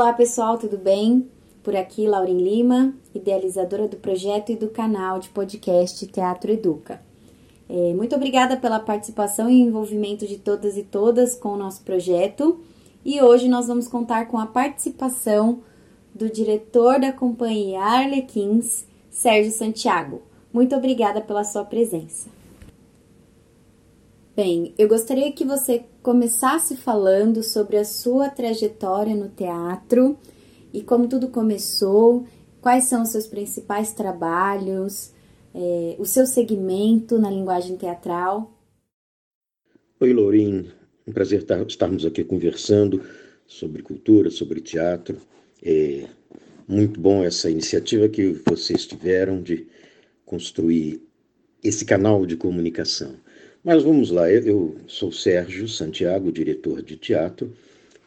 Olá pessoal, tudo bem? Por aqui, Lauren Lima, idealizadora do projeto e do canal de podcast Teatro Educa. É, muito obrigada pela participação e envolvimento de todas e todas com o nosso projeto. E hoje nós vamos contar com a participação do diretor da companhia Arlequins, Sérgio Santiago. Muito obrigada pela sua presença. Bem, eu gostaria que você começasse falando sobre a sua trajetória no teatro e como tudo começou, quais são os seus principais trabalhos, é, o seu segmento na linguagem teatral. Oi, Lourim. Um prazer estarmos aqui conversando sobre cultura, sobre teatro. É muito bom essa iniciativa que vocês tiveram de construir esse canal de comunicação. Mas vamos lá, eu, sou Sérgio Santiago, diretor de teatro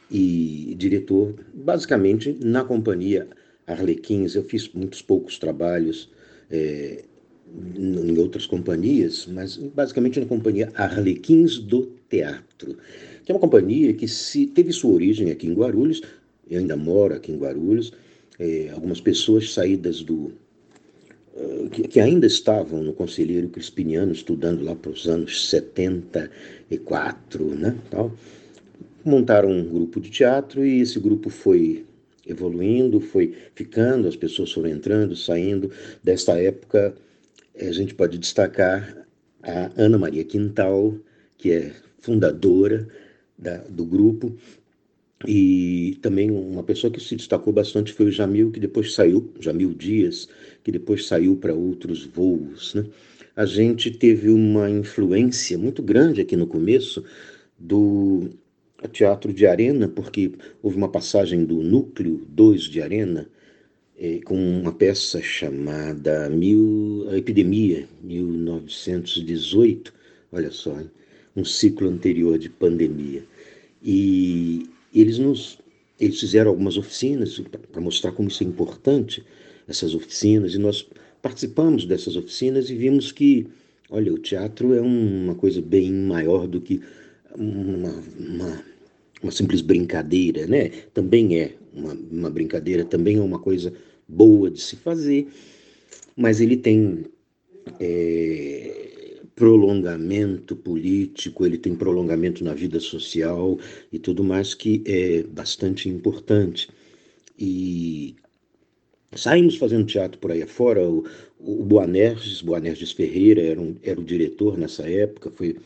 e diretor basicamente na companhia Arlequins. Eu fiz muitos poucos trabalhos é, em outras companhias, mas basicamente na companhia Arlequins do Teatro, que é uma companhia que se, teve sua origem aqui em Guarulhos, eu ainda moro aqui em Guarulhos, é, algumas pessoas saídas do que, que, ainda estavam no Conselheiro Crispiniano, estudando lá para os anos 74, né, tal, montaram um grupo de teatro e esse grupo foi evoluindo, foi ficando, as pessoas foram entrando, saindo. Desta época, a gente pode destacar a Ana Maria Quintal, que é fundadora da, do grupo, e também uma pessoa que se destacou bastante foi o Jamil, que depois saiu, Jamil Dias, que depois saiu para outros voos. Né? A gente teve uma influência muito grande aqui no começo do Teatro de Arena, porque houve uma passagem do Núcleo 2 de Arena, eh, com uma peça chamada Mil, A Epidemia, 1918, olha só, hein? um ciclo anterior de pandemia. E eles nos eles fizeram algumas oficinas para mostrar como isso é importante, essas oficinas, e nós participamos dessas oficinas e vimos que, olha, o teatro é uma coisa bem maior do que uma, uma, uma simples brincadeira, né? Também é uma, uma brincadeira, também é uma coisa boa de se fazer, mas ele tem é, prolongamento político, ele tem prolongamento na vida social e tudo mais que é bastante importante. E saímos fazendo teatro por aí afora. O, o Boanerges, Boanerges Ferreira era, um, era o diretor nessa época, foi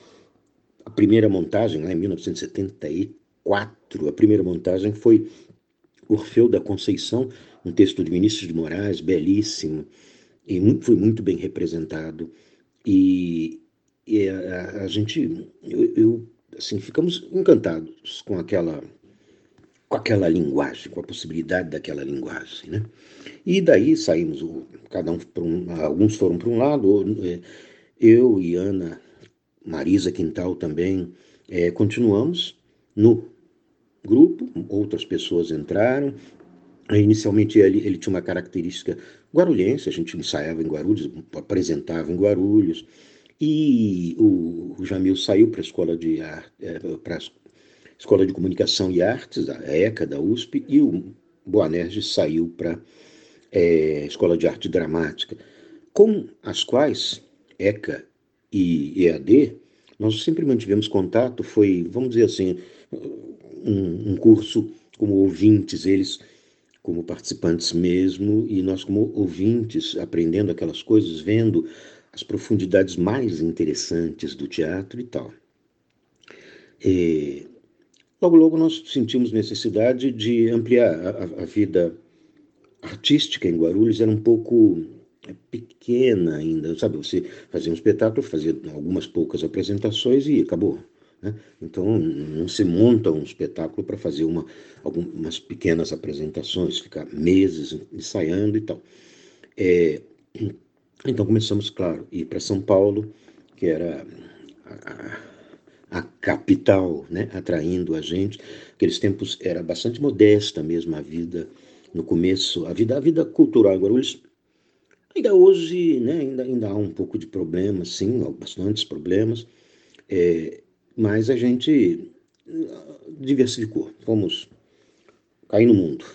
a primeira montagem lá em 1974. A primeira montagem foi Orfeu da Conceição, um texto de Vinícius de Moraes, belíssimo, e muito, foi muito bem representado. E, e a, a, gente, eu, eu, assim, ficamos encantados com aquela, com aquela linguagem, com a possibilidade daquela linguagem, né? E daí saímos, cada um, um alguns foram para um lado, é, eu e Ana, Marisa Quintal também, é, continuamos no grupo, outras pessoas entraram. Inicialmente ele, ele tinha uma característica guarulhense, a gente ensaiava em Guarulhos, apresentava em Guarulhos, e o, Jamil saiu para a escola de é, para escola de comunicação e artes, a ECA da USP, e o Boanerges saiu para é, escola de arte dramática, com as quais ECA e EAD nós sempre mantivemos contato. Foi, vamos dizer assim, um, um curso como ouvintes, eles como participantes mesmo, e nós, como ouvintes, aprendendo aquelas coisas, vendo as profundidades mais interessantes do teatro e tal. E, logo, logo nós sentimos necessidade de ampliar a, a vida artística em Guarulhos, era um pouco é, pequena ainda, sabe? Você fazia um espetáculo, fazia algumas poucas apresentações e acabou. Né? Então, não se monta um espetáculo para fazer uma, algumas pequenas apresentações, ficar meses ensaiando e tal. É, então, começamos, claro, a ir para São Paulo, que era a, a, capital, né? atraindo a gente. Aqueles tempos era bastante modesta mesmo a vida no começo, a vida, a vida cultural Guarulhos. Ainda hoje, né, ainda, ainda há um pouco de problemas, sim, bastantes problemas. É, mas a gente ah, diversificou, fomos cair no mundo.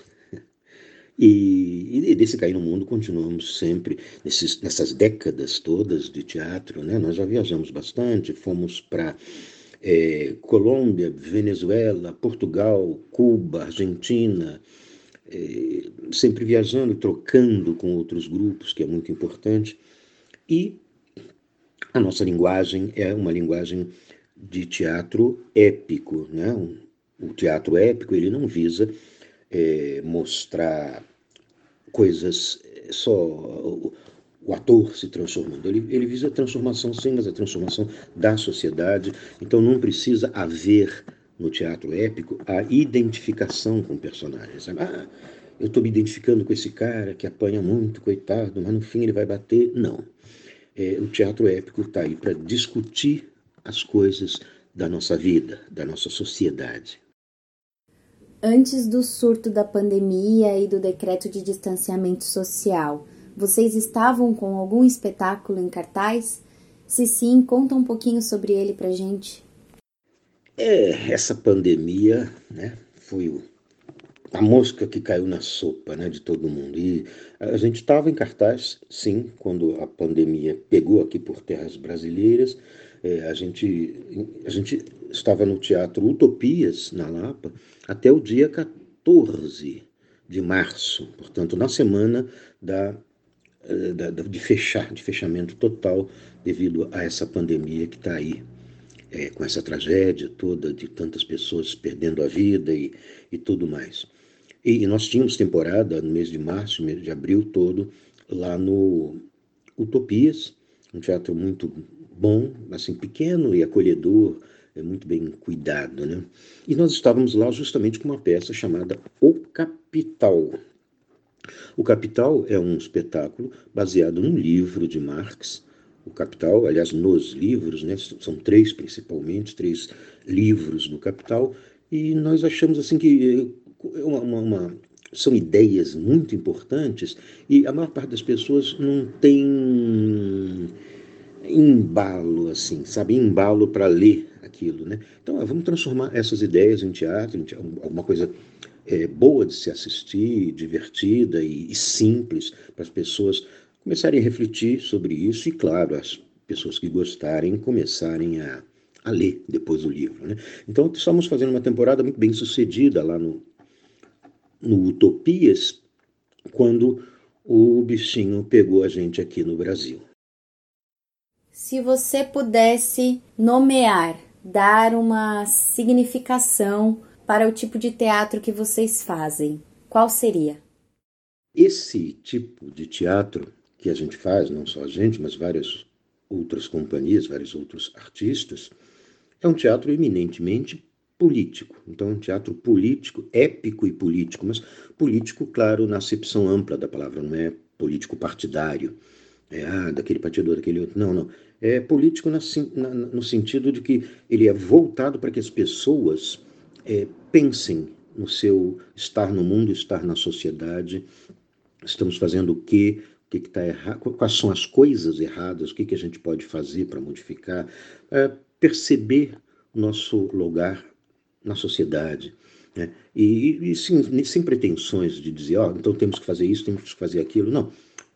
E, e, desse cair no mundo continuamos sempre, nesses, nessas décadas todas de teatro, né? nós já viajamos bastante, fomos para é, Colômbia, Venezuela, Portugal, Cuba, Argentina, é, sempre viajando, trocando com outros grupos, que é muito importante. E a nossa linguagem é uma linguagem de teatro épico. Né? O teatro épico ele não visa é, mostrar coisas é, só o, o, ator se transformando. Ele, ele visa a transformação, sim, mas a transformação da sociedade. Então não precisa haver no teatro épico a identificação com personagens. Ah, eu estou me identificando com esse cara que apanha muito, coitado, mas no fim ele vai bater. Não. É, o teatro épico está aí para discutir as coisas da nossa vida, da nossa sociedade. Antes do surto da pandemia e do decreto de distanciamento social, vocês estavam com algum espetáculo em cartaz? Se sim, conta um pouquinho sobre ele pra gente. É, essa pandemia, né, foi a mosca que caiu na sopa, né, de todo mundo. E a gente estava em cartaz, sim, quando a pandemia pegou aqui por terras brasileiras. É, a, gente, a gente estava no Teatro Utopias, na Lapa, até o dia 14 de março, portanto, na semana da, eh, da, de fechar, de fechamento total devido a essa pandemia que está aí, é, com essa tragédia toda de tantas pessoas perdendo a vida e, e tudo mais. E, e nós tínhamos temporada no mês de março, mês de abril todo, lá no Utopias, um teatro muito bom, assim, pequeno e acolhedor, é muito bem cuidado, né? E nós estávamos lá justamente com uma peça chamada O Capital. O Capital é um espetáculo baseado num livro de Marx. O Capital, aliás, nos livros, né? São três principalmente, três livros do Capital. E nós achamos assim que é uma, uma, uma são ideias muito importantes e a maior parte das pessoas não tem embalo, assim, sabe? Embalo para ler aquilo, né? Então, vamos transformar essas ideias em teatro, em teatro alguma coisa é, boa de se assistir, divertida e, e simples para as pessoas começarem a refletir sobre isso e, claro, as pessoas que gostarem começarem a, a ler depois o livro, né? Então, estamos fazendo uma temporada muito bem sucedida lá no, no Utopias, quando o bichinho pegou a gente aqui no Brasil. Se você pudesse nomear dar uma significação para o tipo de teatro que vocês fazem, qual seria? Esse tipo de teatro que a gente faz, não só a gente, mas várias outras companhias, vários outros artistas, é um teatro eminentemente político. Então, é um teatro político, épico e político, mas político, claro, na acepção ampla da palavra, não é político partidário é, ah, daquele partido daquele outro. Não, não. É político na, na, no sentido de que ele é voltado para que as pessoas é, pensem no seu estar no mundo, estar na sociedade. Estamos fazendo o quê? O que está errado? Quais são as coisas erradas? O que, que a gente pode fazer para modificar? É, perceber nosso lugar na sociedade. Né? E, e sim, sem pretensões de dizer, ó, oh, então temos que fazer isso, temos que fazer aquilo. Não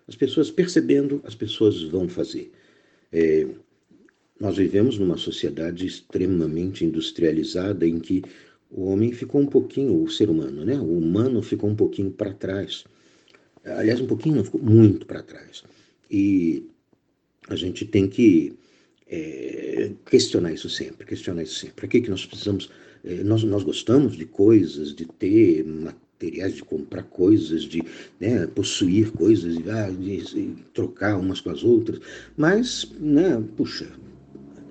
as pessoas percebendo, as pessoas vão fazer. É, nós vivemos numa sociedade extremamente industrializada em que o homem ficou um pouquinho, o ser humano, né? O humano ficou um pouquinho para trás. Aliás, um pouquinho, não, ficou muito para trás. E a gente tem que é, questionar isso sempre, questionar isso sempre. Para que, que nós precisamos? É, nós, nós gostamos de coisas, de ter materiais, de comprar coisas, de né, possuir coisas, ah, de, de, trocar umas com as outras. Mas, né, puxa,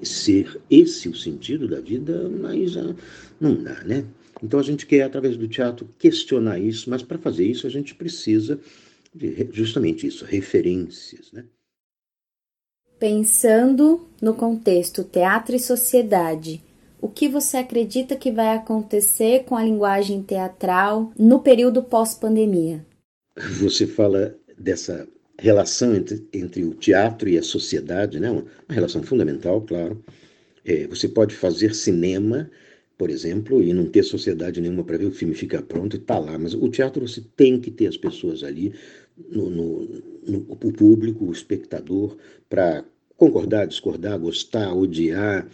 ser esse o sentido da vida, mas ah, não dá, né? Então a gente quer, através do teatro, questionar isso, mas para fazer isso a gente precisa de justamente isso, referências, né? Pensando no contexto teatro e sociedade, o que você acredita que vai acontecer com a linguagem teatral no período pós-pandemia? Você fala dessa relação entre, entre o teatro e a sociedade, né? uma, relação fundamental, claro. É, você pode fazer cinema por exemplo, e não ter sociedade nenhuma para ver o filme ficar pronto e tá lá. Mas o teatro você tem que ter as pessoas ali, no, no, no o público, o espectador, para concordar, discordar, gostar, odiar,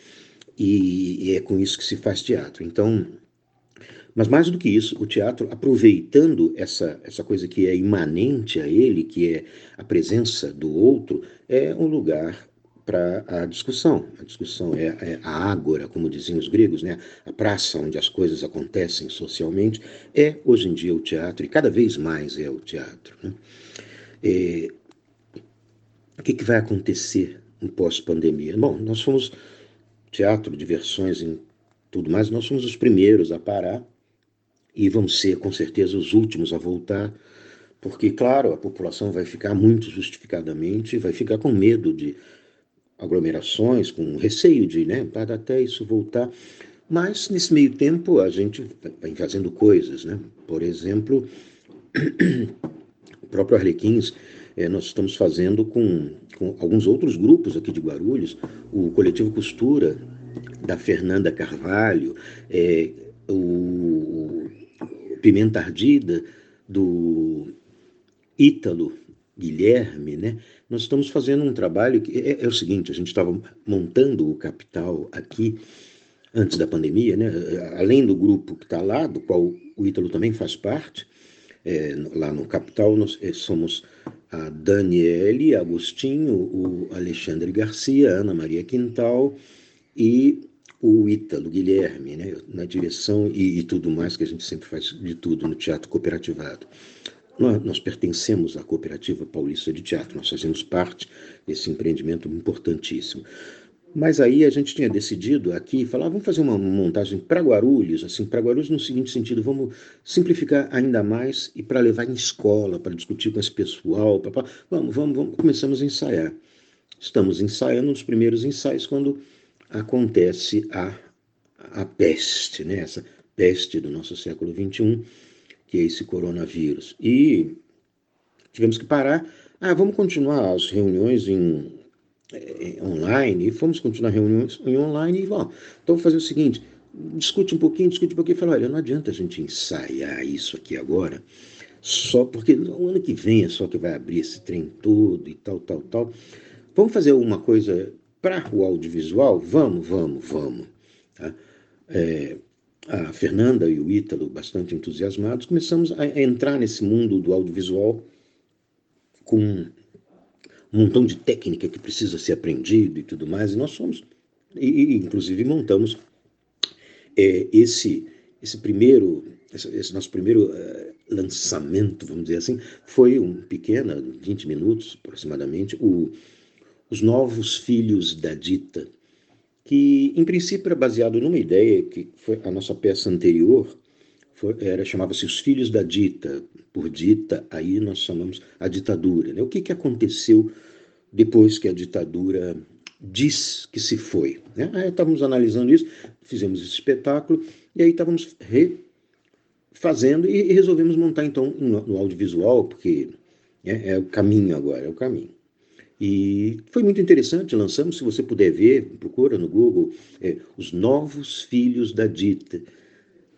e, e é com isso que se faz teatro. Então, mas mais do que isso, o teatro, aproveitando essa, essa coisa que é imanente a ele, que é a presença do outro, é um lugar para a discussão. A discussão é, é, a ágora, como diziam os gregos, né? a praça onde as coisas acontecem socialmente, é hoje em dia o teatro, e cada vez mais é o teatro. Né? É, o que, que vai acontecer no pós-pandemia? Bom, nós fomos teatro, diversões e tudo mais, nós fomos os primeiros a parar e vamos ser com certeza os últimos a voltar, porque, claro, a população vai ficar muito justificadamente, vai ficar com medo de aglomerações, com receio de, né, para até isso voltar. Mas, nesse meio tempo, a gente vai fazendo coisas, né? Por exemplo, o próprio Arlequins, é, nós estamos fazendo com, com alguns outros grupos aqui de Guarulhos, o Coletivo Costura, da Fernanda Carvalho, é, o Pimenta Ardida, do Ítalo Guilherme, né? Nós estamos fazendo um trabalho que é, é o seguinte: a gente estava montando o capital aqui antes da pandemia, né? Além do grupo que está lá, do qual o Ítalo também faz parte, é, lá no capital nós é, somos a Daniele Agostinho, o Alexandre Garcia, Ana Maria Quintal e o Ítalo Guilherme, né, na direção e, e, tudo mais que a gente sempre faz de tudo no teatro cooperativado. Nós, nós, pertencemos à Cooperativa Paulista de Teatro, nós fazemos parte desse empreendimento importantíssimo. Mas aí a gente tinha decidido aqui, falar, ah, vamos fazer uma montagem para Guarulhos, assim, para Guarulhos no seguinte sentido, vamos simplificar ainda mais e para levar em escola, para discutir com esse pessoal, pra, pra, vamos, vamos, vamos, começamos a ensaiar. Estamos ensaiando os primeiros ensaios quando acontece a, a peste, né? essa peste do nosso século XXI, que é esse coronavírus. E tivemos que parar. Ah, vamos continuar as reuniões em, online, e fomos continuar reuniões em online, e bom, então fazer o seguinte, discute um pouquinho, discute um pouquinho, fala, olha, não adianta a gente ensaiar isso aqui agora, só porque o ano que vem é só que vai abrir esse trem todo e tal, tal, tal. Vamos fazer alguma coisa para o audiovisual? Vamos, vamos, vamos. Tá? É, a Fernanda e o Ítalo, bastante entusiasmados, começamos a entrar nesse mundo do audiovisual com um montão de técnica que precisa ser aprendido e tudo mais, e nós somos, e, inclusive montamos é, esse, esse primeiro, esse, esse nosso primeiro uh, lançamento, vamos dizer assim, foi um pequeno, 20 minutos aproximadamente, o os Novos Filhos da Dita, que em princípio era baseado numa ideia que foi a nossa peça anterior, foi, era chamava-se Os Filhos da Dita, por dita, aí nós chamamos a ditadura. Né? O que, que aconteceu depois que a ditadura diz que se foi? Né? Aí estávamos analisando isso, fizemos esse espetáculo, e aí estávamos refazendo e, resolvemos montar então no, no audiovisual, porque é, é o caminho agora, é o caminho. E foi muito interessante, lançamos, se você puder ver, procura no Google, é, Os Novos Filhos da Dita.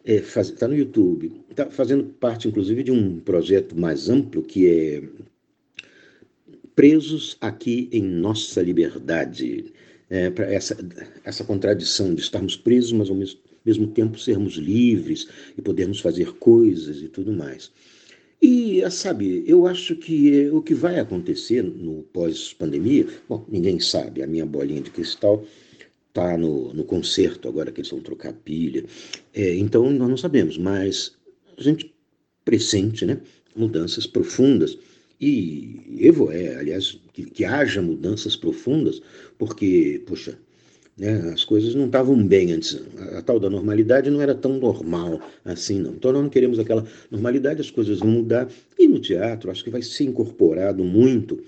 Está é, tá no YouTube. Está fazendo parte, inclusive, de um projeto mais amplo que é Presos aqui em Nossa Liberdade. É, para essa, essa contradição de estarmos presos, mas ao mesmo, mesmo tempo sermos livres e podermos fazer coisas e tudo mais. E, sabe, eu acho que o que vai acontecer no pós-pandemia, bom, ninguém sabe, a minha bolinha de cristal está no, no concerto agora que eles vão trocar pilha, é, então nós não sabemos, mas a gente pressente né, mudanças profundas e Evo é, aliás, que, que haja mudanças profundas, porque, poxa, né? As coisas não estavam bem antes. A, a, tal da normalidade não era tão normal assim, não. Então nós não queremos aquela normalidade, as coisas vão mudar. E no teatro, acho que vai ser incorporado muito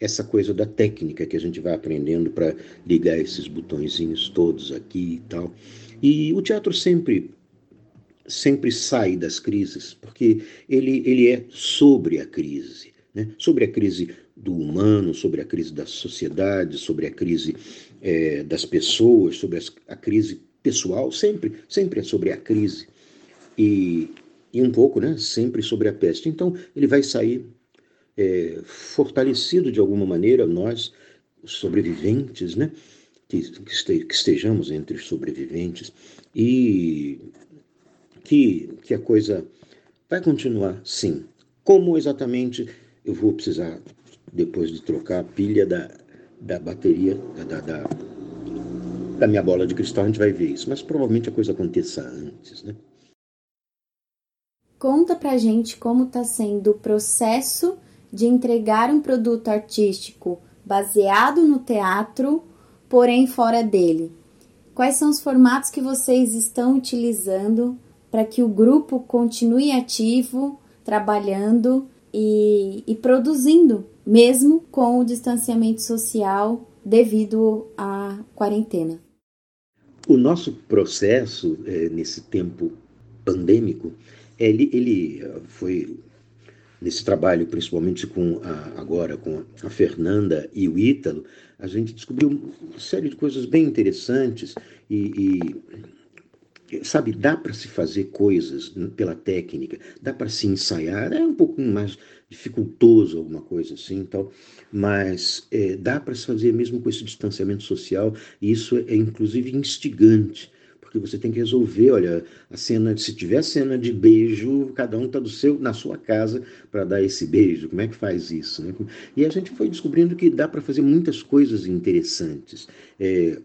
essa coisa da técnica que a gente vai aprendendo para ligar esses botõezinhos todos aqui e tal. E o teatro sempre sempre sai das crises, porque ele, ele é sobre a crise, né? sobre a crise do humano, sobre a crise da sociedade, sobre a crise é, das pessoas, sobre a crise pessoal, sempre, sempre é sobre a crise. E, e um pouco, né, sempre sobre a peste. Então, ele vai sair é, fortalecido de alguma maneira, nós, sobreviventes, né, que, que estejamos entre os sobreviventes, e que, que a coisa vai continuar, sim. Como exatamente eu vou precisar, depois de trocar a pilha da, da bateria, da, da, da minha bola de cristal, a gente vai ver isso. Mas provavelmente a coisa aconteça antes, né? Conta pra gente como está sendo o processo de entregar um produto artístico baseado no teatro, porém fora dele. Quais são os formatos que vocês estão utilizando para que o grupo continue ativo, trabalhando e, e produzindo, mesmo com o distanciamento social devido à quarentena? O nosso processo é, nesse tempo pandêmico, ele, ele foi nesse trabalho, principalmente com a, agora com a Fernanda e o Ítalo, a gente descobriu uma série de coisas bem interessantes e, e sabe, dá para se fazer coisas pela técnica, dá para se ensaiar, é um pouquinho mais dificultoso alguma coisa assim, tal, mas é, dá para se fazer mesmo com esse distanciamento social e isso é inclusive instigante porque você tem que resolver, olha, a cena, se tiver cena de beijo, cada um está do seu na sua casa para dar esse beijo. Como é que faz isso? Né? E a gente foi descobrindo que dá para fazer muitas coisas interessantes. É,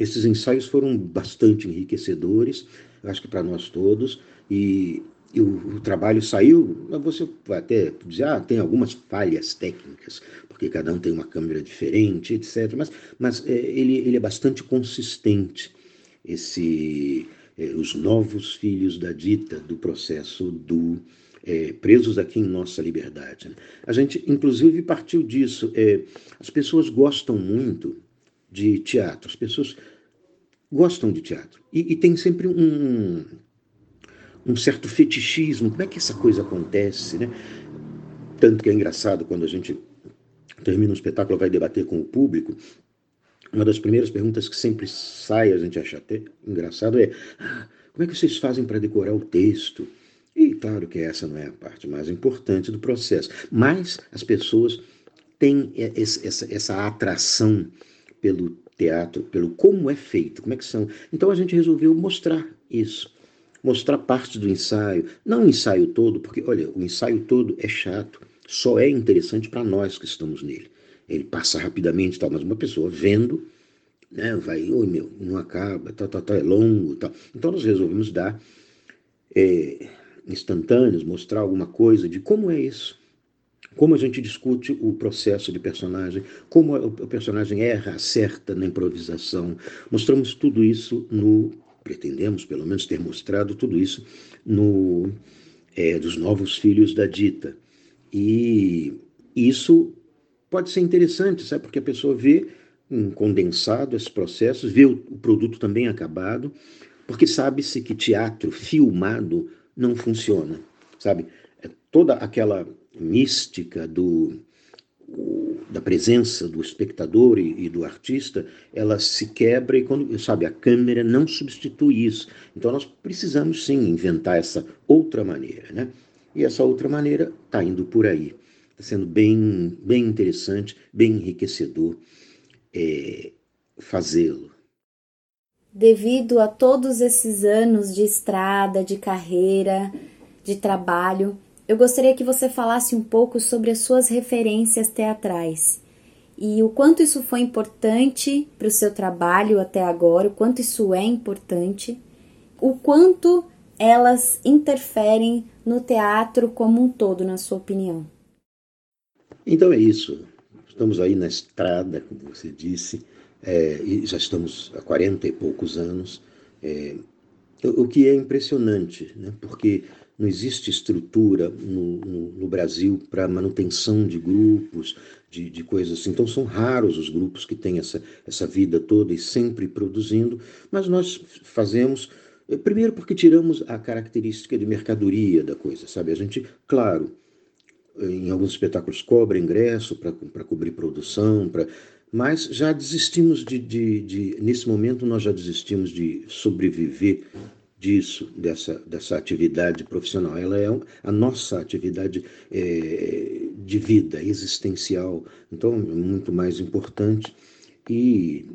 esses ensaios foram bastante enriquecedores, acho que para nós todos, e, e o, o, trabalho saiu, você vai até dizer, ah, tem algumas falhas técnicas, porque cada um tem uma câmera diferente, etc. Mas, mas é, ele, ele é bastante consistente esse, eh, os novos filhos da dita do processo do eh, presos aqui em nossa liberdade. Né? A gente, inclusive, partiu disso. Eh, as pessoas gostam muito de teatro, as pessoas gostam de teatro e, e tem sempre um, um certo fetichismo. Como é que essa coisa acontece, né? Tanto que é engraçado quando a gente termina um espetáculo, vai debater com o público, uma das primeiras perguntas que sempre sai, a gente acha até engraçado, é ah, como é que vocês fazem para decorar o texto? E claro que essa não é a parte mais importante do processo, mas as pessoas têm essa, essa atração pelo teatro, pelo como é feito, como é que são. Então a gente resolveu mostrar isso, mostrar parte do ensaio, não o ensaio todo, porque olha, o ensaio todo é chato, só é interessante para nós que estamos nele ele passa rapidamente tal, mas uma pessoa vendo, né, vai, oi meu, não acaba, tal, tal, tal, é longo tal. Então nós resolvemos dar é, instantâneos, mostrar alguma coisa de como é isso, como a gente discute o processo de personagem, como o personagem erra, acerta na improvisação. Mostramos tudo isso no, pretendemos pelo menos ter mostrado tudo isso no é, dos novos filhos da dita. E isso pode ser interessante, sabe? Porque a pessoa vê um condensado esses processos, vê o, o produto também acabado, porque sabe-se que teatro filmado não funciona, sabe? É toda aquela mística do da presença do espectador e, e, do artista, ela se quebra e quando, sabe, a câmera não substitui isso. Então nós precisamos sim inventar essa outra maneira, né? E essa outra maneira está indo por aí. Está sendo bem, bem interessante, bem enriquecedor é, fazê-lo. Devido a todos esses anos de estrada, de carreira, de trabalho, eu gostaria que você falasse um pouco sobre as suas referências teatrais e o quanto isso foi importante para o seu trabalho até agora, o quanto isso é importante, o quanto elas interferem no teatro como um todo, na sua opinião. Então é isso. Estamos aí na estrada, como você disse, é, e já estamos há 40 e poucos anos. É, o que é impressionante, né? porque não existe estrutura no, no, no Brasil para manutenção de grupos, de, de, coisas assim. Então são raros os grupos que têm essa, essa vida toda e sempre produzindo, mas nós fazemos. Primeiro porque tiramos a característica de mercadoria da coisa, sabe? A gente, claro, em alguns espetáculos cobra ingresso para cobrir produção, para mas já desistimos de, de, de, nesse momento nós já desistimos de sobreviver disso, dessa, dessa atividade profissional. Ela é a nossa atividade é, de vida, existencial, então é muito mais importante. E,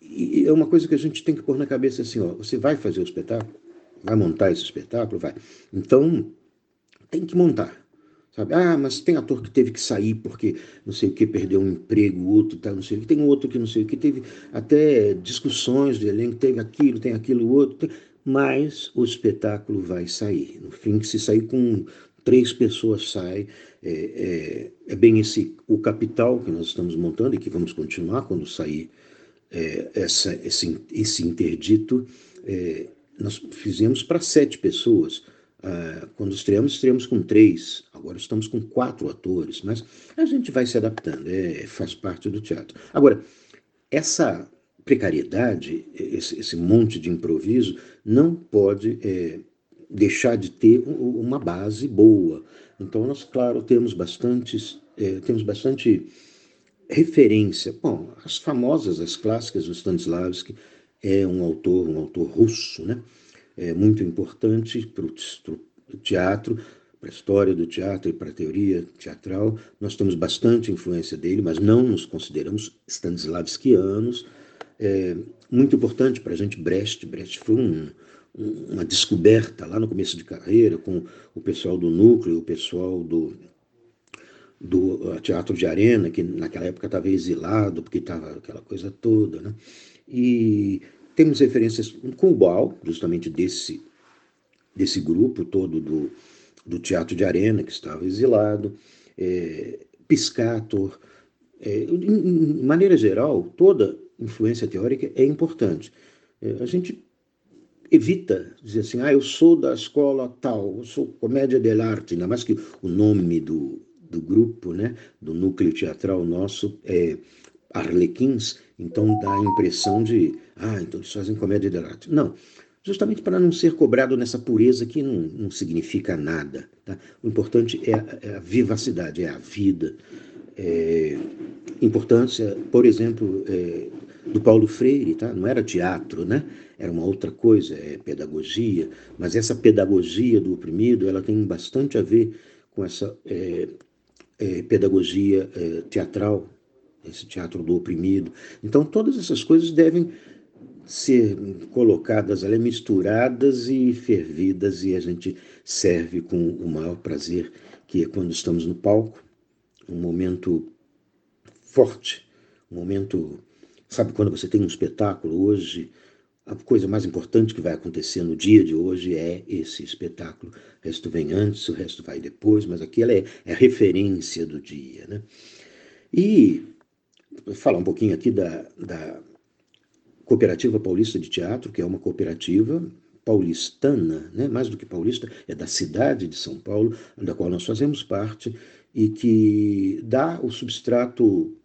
e, é uma coisa que a gente tem que pôr na cabeça assim: ó, você vai fazer o espetáculo? Vai montar esse espetáculo? Vai. Então, tem que montar. Sabe? Ah, mas tem ator que teve que sair porque não sei o que, perdeu um emprego, outro tá, não sei o que, tem outro que não sei o que, teve até discussões de elenco, teve aquilo, tem aquilo, outro, tem... mas o espetáculo vai sair. No fim, se sair com três pessoas sai, é, é, é, bem esse o capital que nós estamos montando e que vamos continuar quando sair é, essa, esse, esse interdito. É, nós fizemos para sete pessoas Uh, quando estreamos, estreamos com três, agora estamos com quatro atores, mas a gente vai se adaptando, é, faz parte do teatro. Agora, essa precariedade, esse, esse monte de improviso, não pode é, deixar de ter uma base boa. Então, nós, claro, temos bastantes, é, temos bastante referência. Bom, as famosas, as clássicas do Stanislavski, é um autor, um autor russo, né? É muito importante para o teatro, para a história do teatro e para a teoria teatral. Nós temos bastante influência dele, mas não nos consideramos stanislavskianos. É muito importante para a gente Brecht. Brecht foi um, uma descoberta lá no começo de carreira com o pessoal do núcleo, o pessoal do, do Teatro de Arena, que naquela época estava exilado, porque estava aquela coisa toda. Né? E temos referências com o Baal, justamente desse, desse grupo todo do, do Teatro de Arena, que estava exilado, é, Piscator. É, em, maneira geral, toda influência teórica é importante. É, a gente evita dizer assim, ah, eu sou da escola tal, eu sou comédia dell'arte, ainda mais que o nome do, do grupo, né, do núcleo teatral nosso é Arlequins, então dá a impressão de, ah, então eles fazem comédia de arte. Não, justamente para não ser cobrado nessa pureza que não, não significa nada. Tá? O importante é a, é a, vivacidade, é a vida. É, importância, por exemplo, é, do Paulo Freire, tá? não era teatro, né? era uma outra coisa, é pedagogia, mas essa pedagogia do oprimido ela tem bastante a ver com essa é, é pedagogia é, teatral esse teatro do oprimido. Então, todas essas coisas devem ser colocadas ali, misturadas e fervidas, e a gente serve com o maior prazer, que é quando estamos no palco, um momento forte, um momento. Sabe quando você tem um espetáculo hoje? A coisa mais importante que vai acontecer no dia de hoje é esse espetáculo. O resto vem antes, o resto vai depois, mas aquilo é, é referência do dia. Né? E falar um pouquinho aqui da, da Cooperativa Paulista de Teatro, que é uma cooperativa paulistana, né? mais do que paulista, é da cidade de São Paulo, da qual nós fazemos parte, e que dá o substrato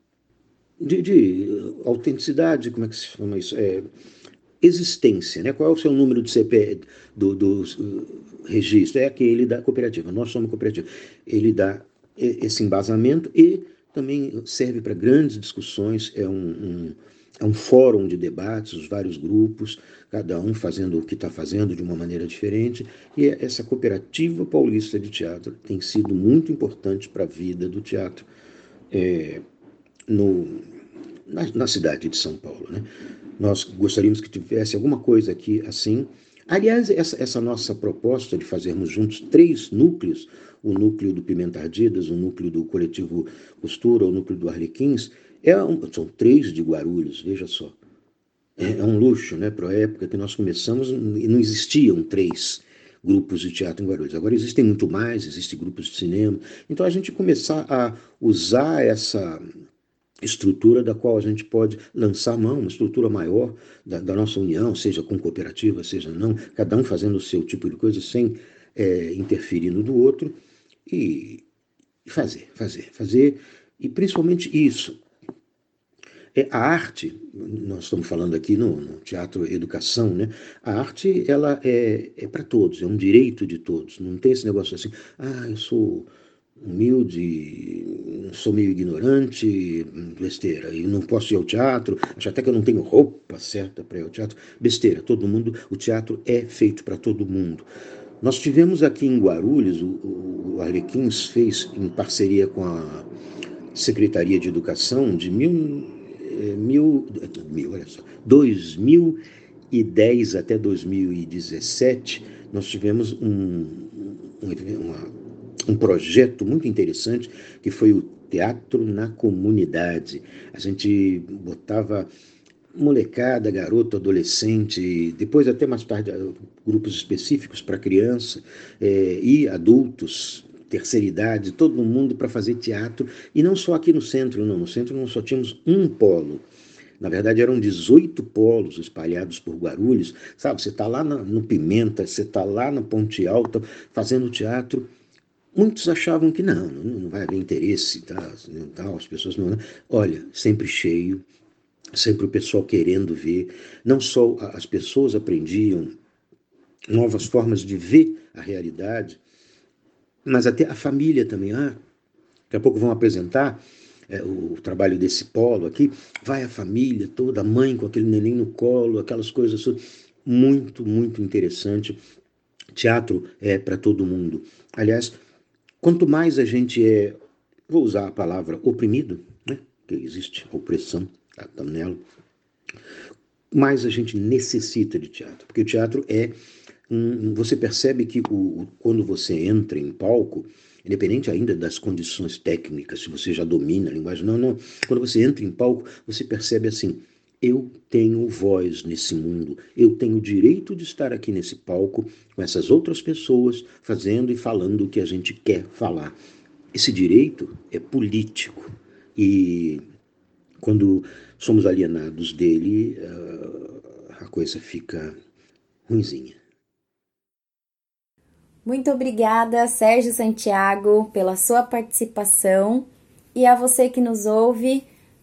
de, de autenticidade, como é que se chama isso? É, existência, né? Qual é o seu número de CPE do, do uh, registro? É aquele da cooperativa. Nós somos cooperativa. Ele dá esse embasamento e também serve para grandes discussões, é um, um, é um fórum de debates, os vários grupos, cada um fazendo o que está fazendo de uma maneira diferente, e essa cooperativa paulista de teatro tem sido muito importante para a vida do teatro é, no, na, na, cidade de São Paulo. Né? Nós gostaríamos que tivesse alguma coisa aqui assim. Aliás, essa, essa nossa proposta de fazermos juntos três núcleos o núcleo do Pimenta Ardidas, o núcleo do Coletivo Costura, o núcleo do Arlequins, é um, são três de Guarulhos, veja só. É, é um luxo, né? Para a época que nós começamos, não existiam três grupos de teatro em Guarulhos. Agora existem muito mais, existem grupos de cinema. Então a gente começar a usar essa estrutura da qual a gente pode lançar mão, uma estrutura maior da, da nossa união, seja com cooperativa, seja não, cada um fazendo o seu tipo de coisa sem é, interferir no do outro, e fazer, fazer, fazer, e principalmente isso. É, a arte, nós estamos falando aqui no, no teatro educação, né? A arte ela é, é para todos, é um direito de todos. Não tem esse negócio assim, ah, eu sou humilde, sou meio ignorante, besteira, e não posso ir ao teatro, acho até que eu não tenho roupa certa para ir ao teatro, besteira, todo mundo, o teatro é feito para todo mundo. Nós tivemos aqui em Guarulhos, o, o Arlequins fez em parceria com a Secretaria de Educação de mil, eh, mil, mil olha só, 2010 até 2017, nós tivemos um, um, uma, um projeto muito interessante que foi o Teatro na Comunidade. A gente botava molecada, garoto, adolescente, depois até mais tarde grupos específicos para criança é, e adultos, terceira idade, todo mundo para fazer teatro e não só aqui no centro, não. No centro nós só tínhamos um polo. Na verdade, eram 18 polos espalhados por Guarulhos. Sabe, você está lá no Pimenta, você está lá na Ponte Alta fazendo teatro. Muitos achavam que não, não vai haver interesse, tá, tal, as pessoas não. Olha, sempre cheio, sempre o pessoal querendo ver. Não só as pessoas aprendiam novas formas de ver a realidade, mas até a família também. Ah, daqui a pouco vão apresentar é, o trabalho desse polo aqui. Vai a família toda, a mãe com aquele neném no colo, aquelas coisas muito, muito interessante. Teatro é para todo mundo. Aliás, quanto mais a gente é, vou usar a palavra oprimido, né? que existe opressão, tá nela, mais a gente necessita de teatro, porque o teatro é um, você percebe que o, quando você entra em palco, independente ainda das condições técnicas, se você já domina a linguagem, não, não. Quando você entra em palco, você percebe assim: eu tenho voz nesse mundo, eu tenho o direito de estar aqui nesse palco com essas outras pessoas fazendo e falando o que a gente quer falar. Esse direito é político e quando somos alienados dele, ah, a coisa fica ruinzinha. Muito obrigada, Sérgio Santiago, pela sua participação e a você que nos ouve,